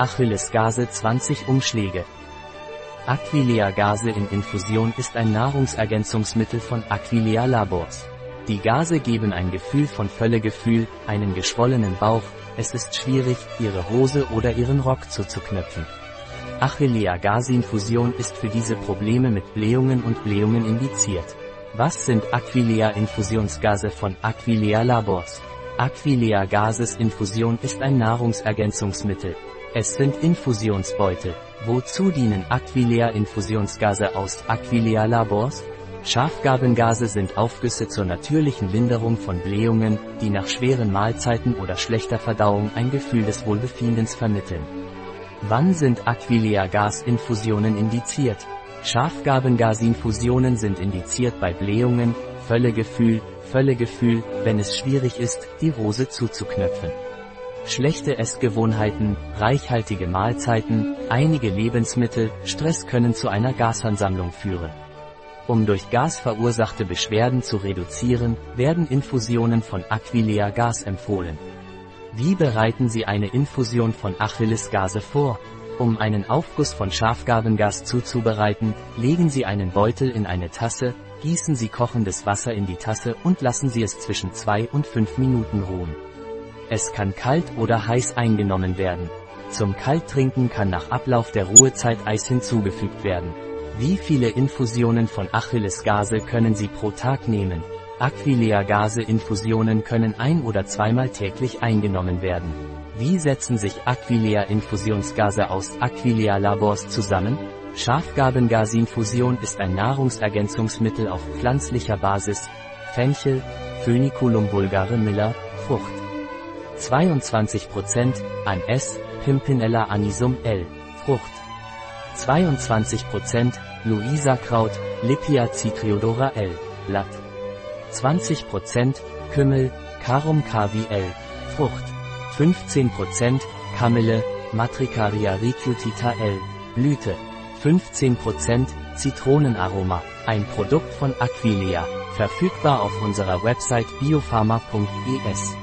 Achilles-Gase 20 Umschläge. Aquileia-Gase in Infusion ist ein Nahrungsergänzungsmittel von Aquileia Labors. Die Gase geben ein Gefühl von Völlegefühl, einen geschwollenen Bauch, es ist schwierig, ihre Hose oder ihren Rock zuzuknöpfen. Achillea Gasinfusion ist für diese Probleme mit Blähungen und Blähungen indiziert. Was sind Aquileia Infusionsgase von Aquileia Labors? Aquileia Gases Infusion ist ein Nahrungsergänzungsmittel. Es sind Infusionsbeutel. Wozu dienen Aquileia Infusionsgase aus Aquileia Labors? Schafgabengase sind Aufgüsse zur natürlichen Linderung von Blähungen, die nach schweren Mahlzeiten oder schlechter Verdauung ein Gefühl des Wohlbefindens vermitteln. Wann sind Aquileia-Gasinfusionen indiziert? Schafgabengasinfusionen sind indiziert bei Blähungen, Völlegefühl, Völlegefühl, wenn es schwierig ist, die Hose zuzuknöpfen. Schlechte Essgewohnheiten, reichhaltige Mahlzeiten, einige Lebensmittel, Stress können zu einer Gasansammlung führen. Um durch Gas verursachte Beschwerden zu reduzieren, werden Infusionen von Aquileia Gas empfohlen. Wie bereiten Sie eine Infusion von Achillesgase vor? Um einen Aufguss von Schafgabengas zuzubereiten, legen Sie einen Beutel in eine Tasse, gießen Sie kochendes Wasser in die Tasse und lassen Sie es zwischen 2 und 5 Minuten ruhen. Es kann kalt oder heiß eingenommen werden. Zum Kalttrinken kann nach Ablauf der Ruhezeit Eis hinzugefügt werden. Wie viele Infusionen von Achillesgase können Sie pro Tag nehmen? Aquileia-Gase-Infusionen können ein- oder zweimal täglich eingenommen werden. Wie setzen sich Aquileia-Infusionsgase aus Aquileia-Labors zusammen? Schafgabengasinfusion ist ein Nahrungsergänzungsmittel auf pflanzlicher Basis. Fenchel, Phöniculum vulgare Miller, Frucht. 22% an S, Pimpinella anisum L, Frucht. 22% Luisa-Kraut, Lipia citriodora L, Blatt. 20% Kümmel, Carum cavi L, Frucht. 15% Kamille, Matricaria recutita L, Blüte. 15% Zitronenaroma, ein Produkt von Aquileia, verfügbar auf unserer Website biopharma.es.